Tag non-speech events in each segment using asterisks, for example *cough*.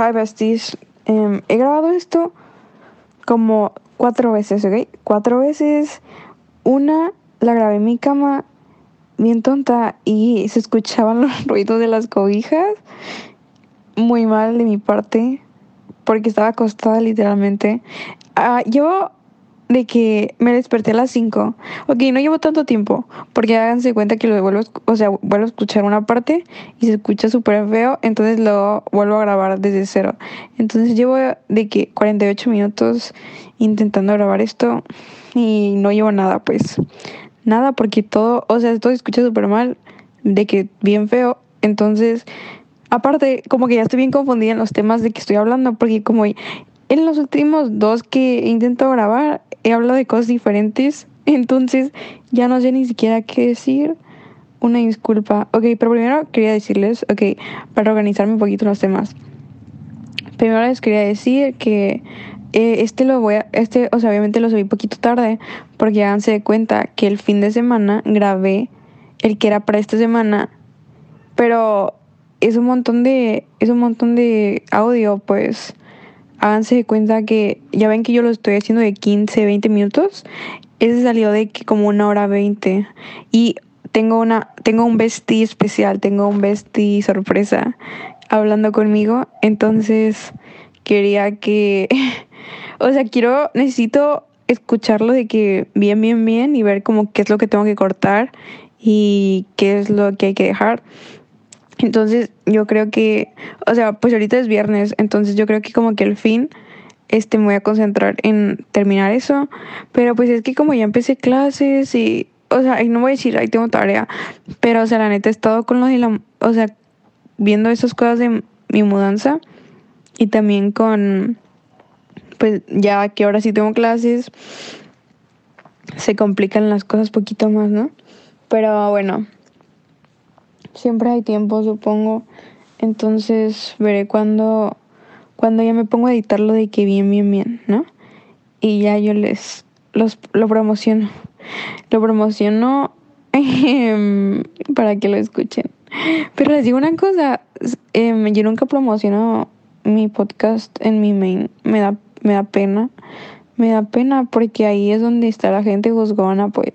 hi. Em, he grabado esto como cuatro veces, ¿ok? Cuatro veces. Una la grabé en mi cama, bien tonta, y se escuchaban *laughs* los ruidos de las cobijas. Muy mal de mi parte, porque estaba acostada literalmente. Yo de que me desperté a las 5. Ok, no llevo tanto tiempo, porque háganse cuenta que lo vuelvo, o sea, vuelvo a escuchar una parte y se escucha súper feo, entonces lo vuelvo a grabar desde cero. Entonces llevo de que 48 minutos intentando grabar esto y no llevo nada, pues nada, porque todo, o sea, todo se escucha súper mal, de que bien feo. Entonces, aparte, como que ya estoy bien confundida en los temas de que estoy hablando, porque como en los últimos dos que intento grabar, he hablado de cosas diferentes, *laughs* entonces ya no sé ni siquiera qué decir. Una disculpa. Ok, pero primero quería decirles, ok, para organizarme un poquito los temas. Primero les quería decir que eh, este lo voy a, este, o sea, obviamente lo subí un poquito tarde, porque háganse de cuenta que el fin de semana grabé el que era para esta semana, pero es un montón de, es un montón de audio, pues háganse de cuenta que ya ven que yo lo estoy haciendo de 15, 20 minutos. Ese salió de que como una hora 20. Y tengo una, tengo un bestie especial, tengo un bestie sorpresa hablando conmigo. Entonces quería que, *laughs* o sea, quiero, necesito escucharlo de que bien, bien, bien y ver como qué es lo que tengo que cortar y qué es lo que hay que dejar. Entonces yo creo que, o sea, pues ahorita es viernes, entonces yo creo que como que el fin, este, me voy a concentrar en terminar eso, pero pues es que como ya empecé clases y, o sea, y no voy a decir, ahí tengo tarea, pero o sea, la neta he estado con lo de la, o sea, viendo esas cosas de mi mudanza y también con, pues ya que ahora sí tengo clases, se complican las cosas poquito más, ¿no? Pero bueno, siempre hay tiempo, supongo. Entonces veré cuando, cuando ya me pongo a editarlo de que bien, bien, bien, ¿no? Y ya yo les los, lo promociono. Lo promociono *laughs* em, para que lo escuchen. Pero les digo una cosa, em, yo nunca promociono mi podcast en mi main. Me da, me da pena. Me da pena porque ahí es donde está la gente juzgona, pues.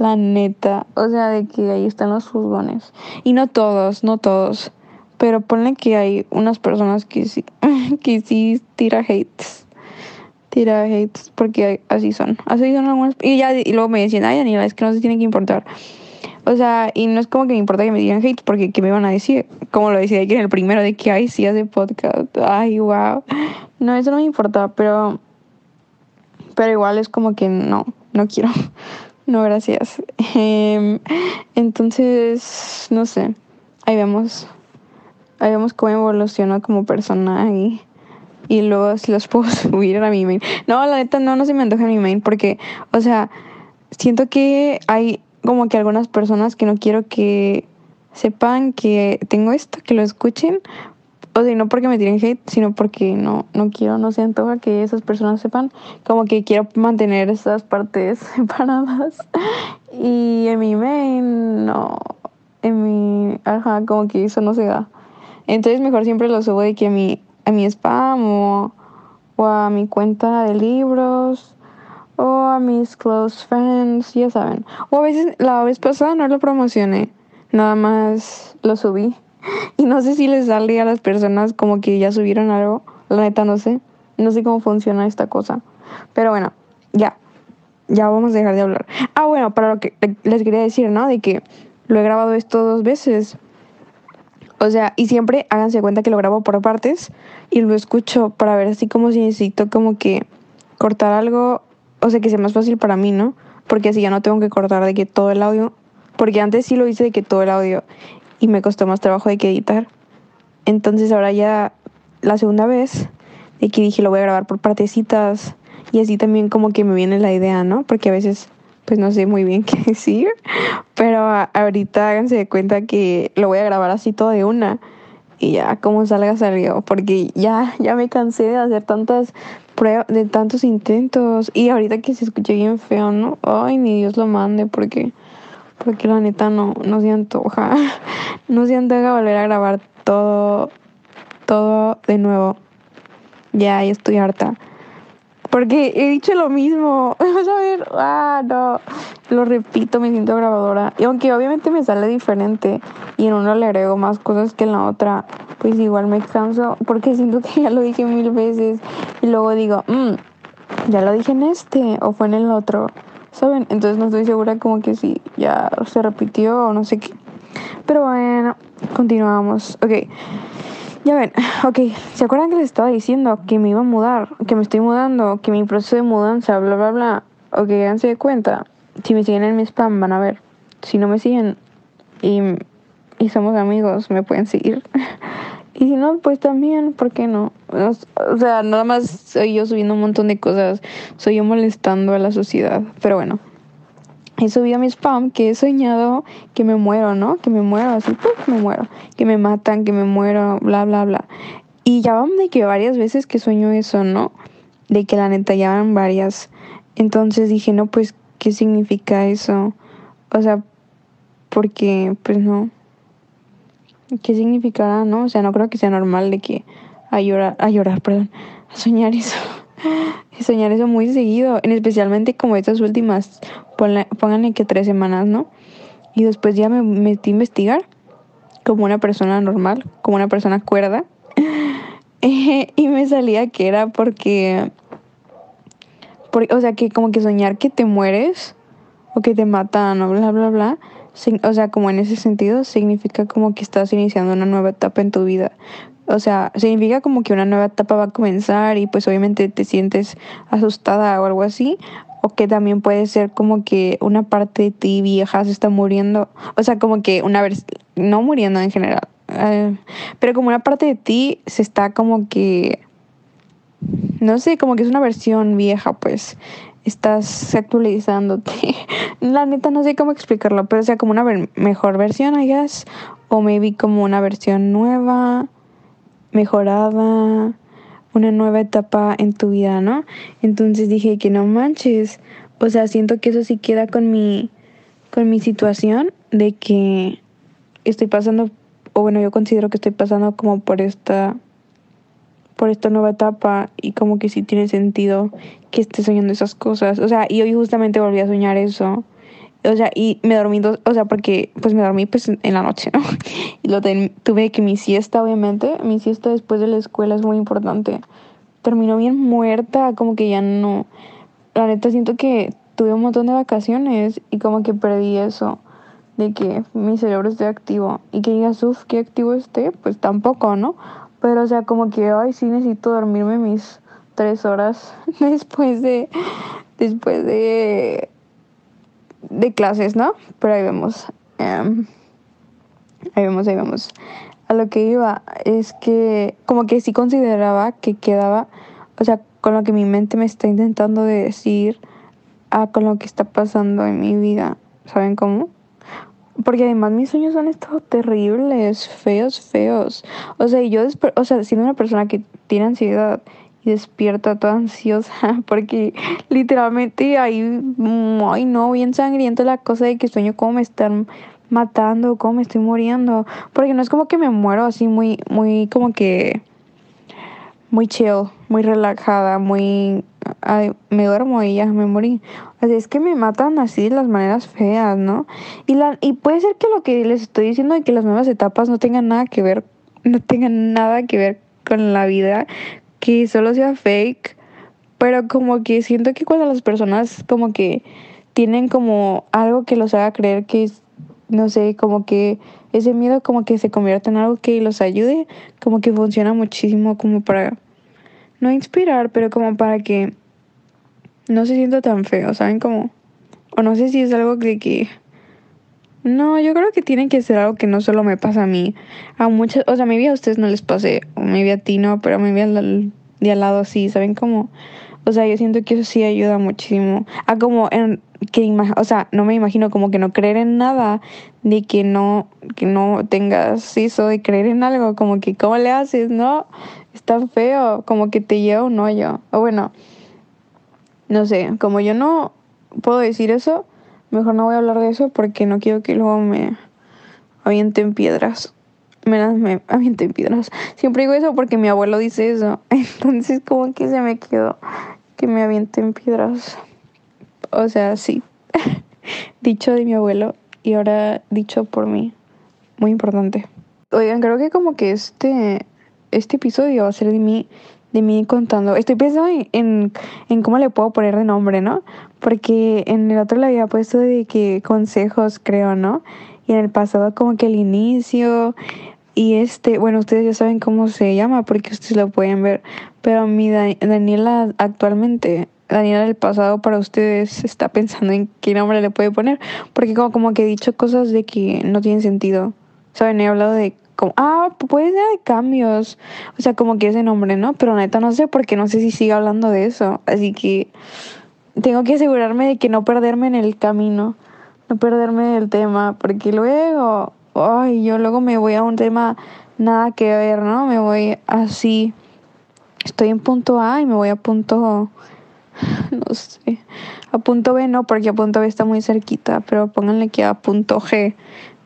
La neta, o sea, de que ahí están los juzgones. Y no todos, no todos. Pero ponle que hay unas personas que sí, *laughs* que sí tira hates. Tira hates, porque así son. Así son algunas. Y ya y luego me decían, ay, Daniela, es que no se tiene que importar. O sea, y no es como que me importa que me digan hates, porque ¿qué me van a decir? Como lo decía en el primero, de que, ay, sí hace podcast. Ay, wow. No, eso no me importa, pero. Pero igual es como que no, no quiero. No, gracias. Em, entonces, no sé. Ahí vemos. Ahí vemos cómo evoluciona como persona y, y luego si los puedo *laughs* subir a mi main. No, la neta no, no se me antoja mi main porque, o sea, siento que hay como que algunas personas que no quiero que sepan que tengo esto, que lo escuchen, o sea, no porque me tiren hate, sino porque no, no quiero, no se antoja que esas personas sepan, como que quiero mantener esas partes *laughs* separadas. Y en mi main, no, en mi, ajá, como que eso no se da. Entonces mejor siempre lo subo de que a mi, a mi spam o, o a mi cuenta de libros o a mis close friends, ya saben. O a veces, la vez pasada no lo promocioné, nada más lo subí. Y no sé si les sale a las personas como que ya subieron algo. La neta no sé. No sé cómo funciona esta cosa. Pero bueno, ya. Ya vamos a dejar de hablar. Ah, bueno, para lo que les quería decir, ¿no? De que lo he grabado esto dos veces. O sea, y siempre háganse cuenta que lo grabo por partes y lo escucho para ver así como si necesito como que cortar algo, o sea, que sea más fácil para mí, ¿no? Porque así ya no tengo que cortar de que todo el audio, porque antes sí lo hice de que todo el audio y me costó más trabajo de que editar. Entonces ahora ya la segunda vez de que dije lo voy a grabar por partecitas y así también como que me viene la idea, ¿no? Porque a veces pues no sé muy bien *laughs* qué decir, pero ahorita háganse de cuenta que lo voy a grabar así todo de una y ya como salga salió, porque ya ya me cansé de hacer tantas pruebas, de tantos intentos y ahorita que se escuche bien feo, ¿no? Ay, ni Dios lo mande porque porque la neta no, no se antoja. *laughs* No se antoja volver a grabar todo, todo de nuevo. Ya, ya estoy harta. Porque he dicho lo mismo. *laughs* Vas a ver, ah, no. Lo repito, me siento grabadora. Y aunque obviamente me sale diferente y en uno le agrego más cosas que en la otra, pues igual me canso porque siento que *laughs* ya lo dije mil veces. Y luego digo, mmm, ya lo dije en este o fue en el otro. ¿Saben? Entonces no estoy segura como que si ya se repitió o no sé qué. Pero bueno, continuamos. Ok. Ya ven, *laughs* ok, ¿se acuerdan que les estaba diciendo que me iba a mudar? Que me estoy mudando, que mi proceso de mudanza, bla, bla, bla. Ok, háganse de cuenta. Si me siguen en mi spam, van a ver. Si no me siguen y, y somos amigos, me pueden seguir. *laughs* y si no, pues también, ¿por qué no? O sea, nada más soy yo subiendo un montón de cosas. Soy yo molestando a la sociedad. Pero bueno he subido a mi spam que he soñado que me muero, ¿no? Que me muero, así, ¡puf! me muero. Que me matan, que me muero, bla, bla, bla. Y ya van de que varias veces que sueño eso, ¿no? De que la neta ya van varias. Entonces dije, no, pues, ¿qué significa eso? O sea, porque, pues no. ¿Qué significará, no? O sea, no creo que sea normal de que a llorar, a llorar, *laughs* perdón, a soñar eso. *laughs* y soñar eso muy seguido, en especialmente como estas últimas, pónganle que tres semanas, ¿no? Y después ya me metí a investigar como una persona normal, como una persona cuerda. *laughs* y me salía que era porque, o sea, que como que soñar que te mueres o que te matan o bla, bla, bla. O sea, como en ese sentido, significa como que estás iniciando una nueva etapa en tu vida. O sea, significa como que una nueva etapa va a comenzar y pues obviamente te sientes asustada o algo así. O que también puede ser como que una parte de ti vieja se está muriendo. O sea, como que una vez, no muriendo en general, eh, pero como una parte de ti se está como que, no sé, como que es una versión vieja, pues estás actualizándote. *laughs* La neta no sé cómo explicarlo, pero sea, como una mejor versión, I guess. O maybe como una versión nueva mejorada, una nueva etapa en tu vida, ¿no? Entonces dije que no manches, o sea, siento que eso sí queda con mi con mi situación de que estoy pasando o bueno, yo considero que estoy pasando como por esta por esta nueva etapa y como que sí tiene sentido que esté soñando esas cosas. O sea, y hoy justamente volví a soñar eso o sea, y me dormí dos, o sea, porque pues me dormí pues en la noche, *laughs* ¿no? Y lo tuve que mi siesta, obviamente, mi siesta después de la escuela es muy importante. Terminó bien muerta, como que ya no, la neta siento que tuve un montón de vacaciones y como que perdí eso de que mi cerebro esté activo y que digas, uff, qué activo esté, pues tampoco, ¿no? Pero o sea, como que, ay, sí necesito dormirme mis tres horas *laughs* después de, después de de clases, ¿no? Pero ahí vemos. Em, ahí vemos, ahí vemos. A lo que iba es que como que sí consideraba que quedaba, o sea, con lo que mi mente me está intentando decir, a con lo que está pasando en mi vida. ¿Saben cómo? Porque además mis sueños han estado terribles, feos, feos. O sea, yo, o sea, siendo una persona que tiene ansiedad y despierta toda ansiosa *laughs* porque literalmente ahí, ay no, bien sangriento la cosa de que sueño cómo me están matando, cómo me estoy muriendo, porque no es como que me muero así muy, muy como que, muy chill, muy relajada, muy, ay, me duermo y ya me morí. O es que me matan así de las maneras feas, ¿no? Y, la, y puede ser que lo que les estoy diciendo de que las nuevas etapas no tengan nada que ver, no tengan nada que ver con la vida, que solo sea fake, pero como que siento que cuando las personas como que tienen como algo que los haga creer que es, no sé, como que ese miedo como que se convierta en algo que los ayude, como que funciona muchísimo como para, no inspirar, pero como para que no se sienta tan feo, ¿saben? Como, o no sé si es algo que... No, yo creo que tiene que ser algo que no solo me pasa a mí. A muchas, o sea, maybe a ustedes no les pase, o maybe a ti no, pero maybe al de al lado sí, ¿saben cómo? O sea, yo siento que eso sí ayuda muchísimo. A como en que o sea, no me imagino como que no creer en nada, de que no que no tengas eso de creer en algo, como que cómo le haces, ¿no? Está feo, como que te lleva un hoyo. O bueno, no sé, como yo no puedo decir eso, mejor no voy a hablar de eso porque no quiero que luego me avienten piedras. me, me *laughs* avienten piedras. Siempre digo eso porque mi abuelo dice eso. *laughs* Entonces como que se me quedó que me avienten piedras. O sea, sí. *laughs* dicho de mi abuelo y ahora dicho por mí. Muy importante. Oigan, creo que como que este, este episodio va a ser de mí, de mí contando. Estoy pensando en, en, cómo le puedo poner de nombre, ¿no? Porque en el otro le había puesto de que consejos, creo, ¿no? Y en el pasado como que el inicio. Y este, bueno, ustedes ya saben cómo se llama porque ustedes lo pueden ver. Pero mi Daniela actualmente Daniela del pasado para ustedes está pensando en qué nombre le puede poner. Porque como, como que he dicho cosas de que no tienen sentido. ¿Saben? He hablado de como, ah, puede ser de cambios. O sea, como que ese nombre, ¿no? Pero neta no sé porque no sé si sigue hablando de eso. Así que tengo que asegurarme de que no perderme en el camino. No perderme del tema. Porque luego, ay, yo luego me voy a un tema nada que ver, ¿no? Me voy así. Estoy en punto A y me voy a punto *laughs* no sé. A punto B no, porque a punto B está muy cerquita, pero pónganle que a punto G,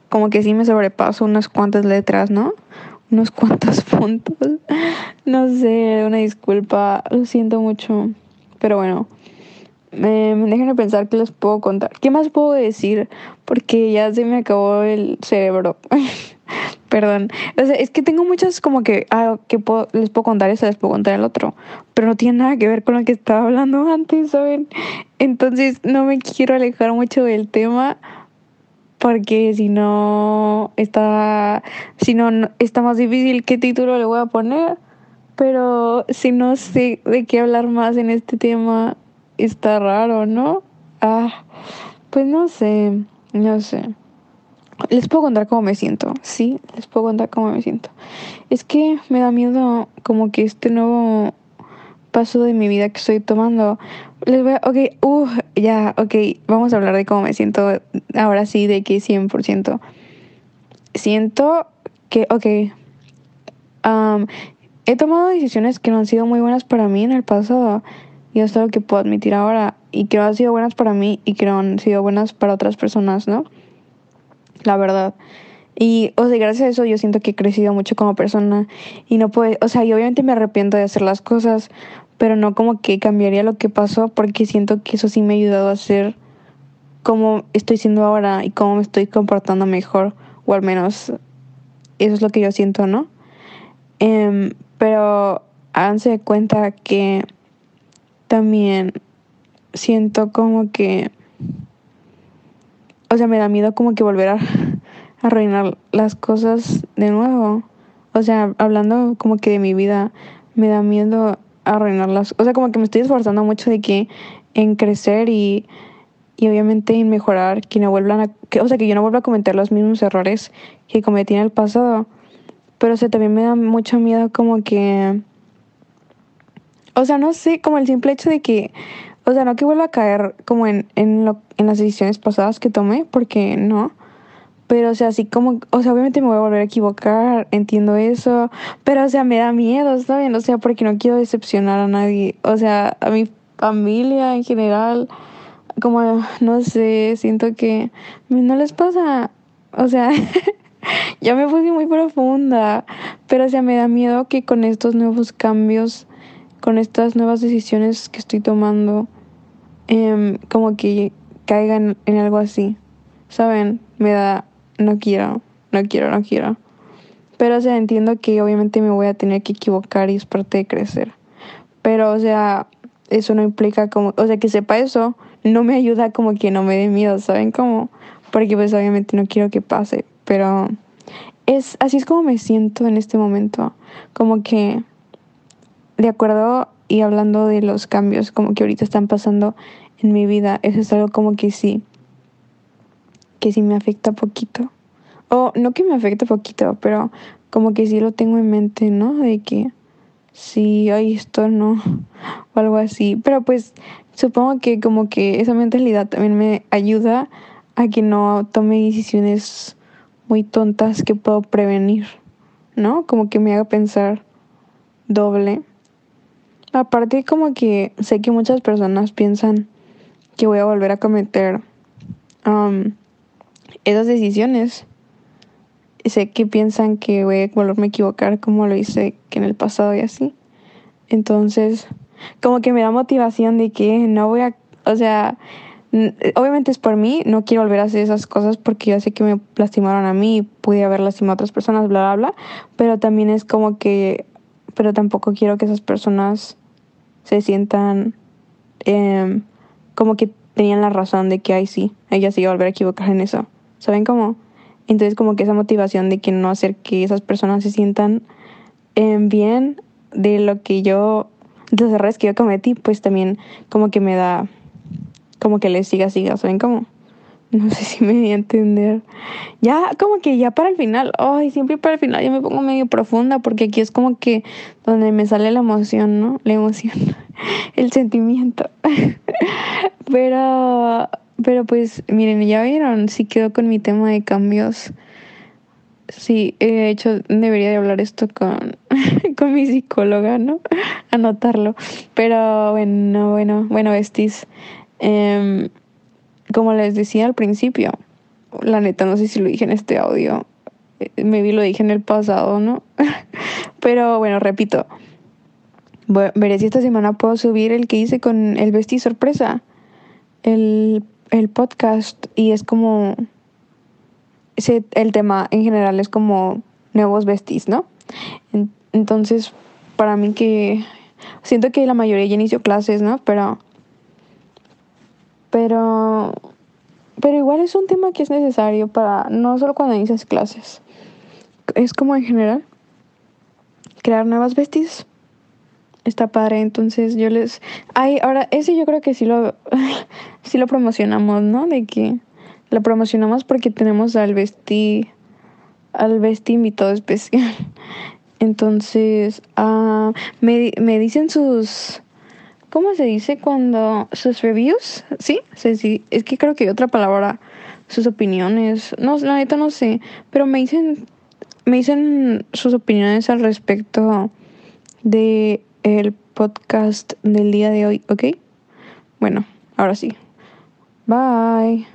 como que sí me sobrepaso unas cuantas letras, ¿no? Unos *laughs* cuantos puntos. No sé, una disculpa, lo siento mucho. Pero bueno, me, me dejan de pensar qué les puedo contar. ¿Qué más puedo decir? Porque ya se me acabó el cerebro. *laughs* Perdón. O sea, es que tengo muchas como que, ah, que les puedo contar eso, les puedo contar el otro. Pero no tiene nada que ver con lo que estaba hablando *laughs* antes, ¿saben? Entonces no me quiero alejar mucho del tema. Porque si no está. Si no está más difícil qué título le voy a poner. Pero si no sé de qué hablar más en este tema, está raro, ¿no? Ah, pues no sé. No sé. Les puedo contar cómo me siento, sí, les puedo contar cómo me siento. Es que me da miedo como que este nuevo paso de mi vida que estoy tomando. Les voy a, ok, uh, ya, ok, vamos a hablar de cómo me siento ahora sí, de que 100%. Siento que, ok, he tomado decisiones que no han sido muy buenas para mí en el pasado y es algo que puedo admitir ahora y que no han sido buenas para mí y que no han sido buenas para otras personas, ¿no? la verdad. Y, o sea, gracias a eso yo siento que he crecido mucho como persona y no puedo, o sea, y obviamente me arrepiento de hacer las cosas, pero no como que cambiaría lo que pasó porque siento que eso sí me ha ayudado a ser como estoy siendo ahora y cómo me estoy comportando mejor, o al menos eso es lo que yo siento, ¿no? Em, pero háganse cuenta que también siento como que o sea, me da miedo como que volver a arruinar las cosas de nuevo. O sea, hablando como que de mi vida, me da miedo arruinarlas. O sea, como que me estoy esforzando mucho de que en crecer y, y obviamente en mejorar, que no vuelvan a, que, o sea, que yo no vuelva a cometer los mismos errores que cometí en el pasado. Pero o sea, también me da mucho miedo como que, o sea, no sé, como el simple hecho de que, o sea, no que vuelva a caer como en, en, lo, en las decisiones pasadas que tomé, porque no. Pero, o sea, así como, o sea, obviamente me voy a volver a equivocar, entiendo eso, pero, o sea, me da miedo, ¿saben? O sea, porque no quiero decepcionar a nadie, o sea, a mi familia en general, como, no sé, siento que no les pasa, o sea, *laughs* ya me puse muy profunda, pero, o sea, me da miedo que con estos nuevos cambios, con estas nuevas decisiones que estoy tomando, Em, como que caigan en algo así. ¿Saben? Me da, no quiero, no quiero, no quiero. Pero, o sea, entiendo que obviamente me voy a tener que equivocar y es parte de crecer. Pero, o sea, eso no implica como, o sea, que sepa eso, no me ayuda como que no me dé miedo, ¿saben? Como, porque pues obviamente no quiero que pase, pero es, así es como me siento en este momento. Como que, de acuerdo y hablando de los cambios como que ahorita están pasando en mi vida, eso es algo como que sí, que sí me afecta poquito. O no que me afecte poquito, pero como que sí lo tengo en mente, ¿no? De que sí, hay esto no, o algo así. Pero pues supongo que como que esa mentalidad también me ayuda a que no tome decisiones muy tontas que puedo prevenir, ¿no? Como que me haga pensar doble. Aparte como que sé que muchas personas piensan que voy a volver a cometer um, esas decisiones. sé que piensan que voy a volverme a equivocar como lo hice que en el pasado y así. Entonces, como que me da motivación de que no voy a, o sea, obviamente es por mí, no quiero volver a hacer esas cosas porque yo sé que me lastimaron a mí y pude haber lastimado a otras personas, bla, bla, bla, pero también es como que, pero tampoco quiero que esas personas se sientan eh, como que tenían la razón de que, ay, sí, ella se iba a volver a equivocar en eso. ¿Saben cómo? Entonces como que esa motivación de que no hacer que esas personas se sientan eh, bien de lo que yo, de los errores que yo cometí, pues también como que me da, como que les siga, siga, ¿saben cómo? *laughs* No sé si me voy a entender. Ya, como que ya para el final, ay, siempre para el final yo me pongo medio profunda porque aquí es como que donde me sale la emoción, ¿no? La emoción, *laughs* el sentimiento. *laughs* pero, pero pues, miren, ya vieron, sí quedo con mi tema de cambios. Sí, he hecho, debería de hablar esto con, con mi psicóloga, ¿no? Anotarlo. Pero bueno, bueno, bueno, besties. Eh, como les decía al principio, la neta no sé si lo dije en este audio, eh, maybe lo dije en el pasado, ¿no? *laughs* Pero bueno, repito, veré si esta semana puedo subir el que hice con el Vesti Sorpresa, el, el podcast, y es como, ese, el tema en general es como nuevos vestis, ¿no? Entonces, para mí que, siento que la mayoría ya inició clases, ¿no? Pero pero, pero igual es un tema que es necesario para, no solo cuando inicias clases, es como en general, crear nuevas besties. Está padre, entonces yo les... Ay, ahora, ese yo creo que sí lo, *laughs* sí lo promocionamos, ¿no? De que lo promocionamos porque tenemos al vesti, al vesti invitado especial. *laughs* Entonces, uh, me, me dicen sus, ¿Cómo se dice cuando sus reviews? ¿Sí? sí, es que creo que hay otra palabra. Sus opiniones. No, la neta no sé. Pero me dicen. Me dicen sus opiniones al respecto de el podcast del día de hoy, ¿ok? Bueno, ahora sí. Bye.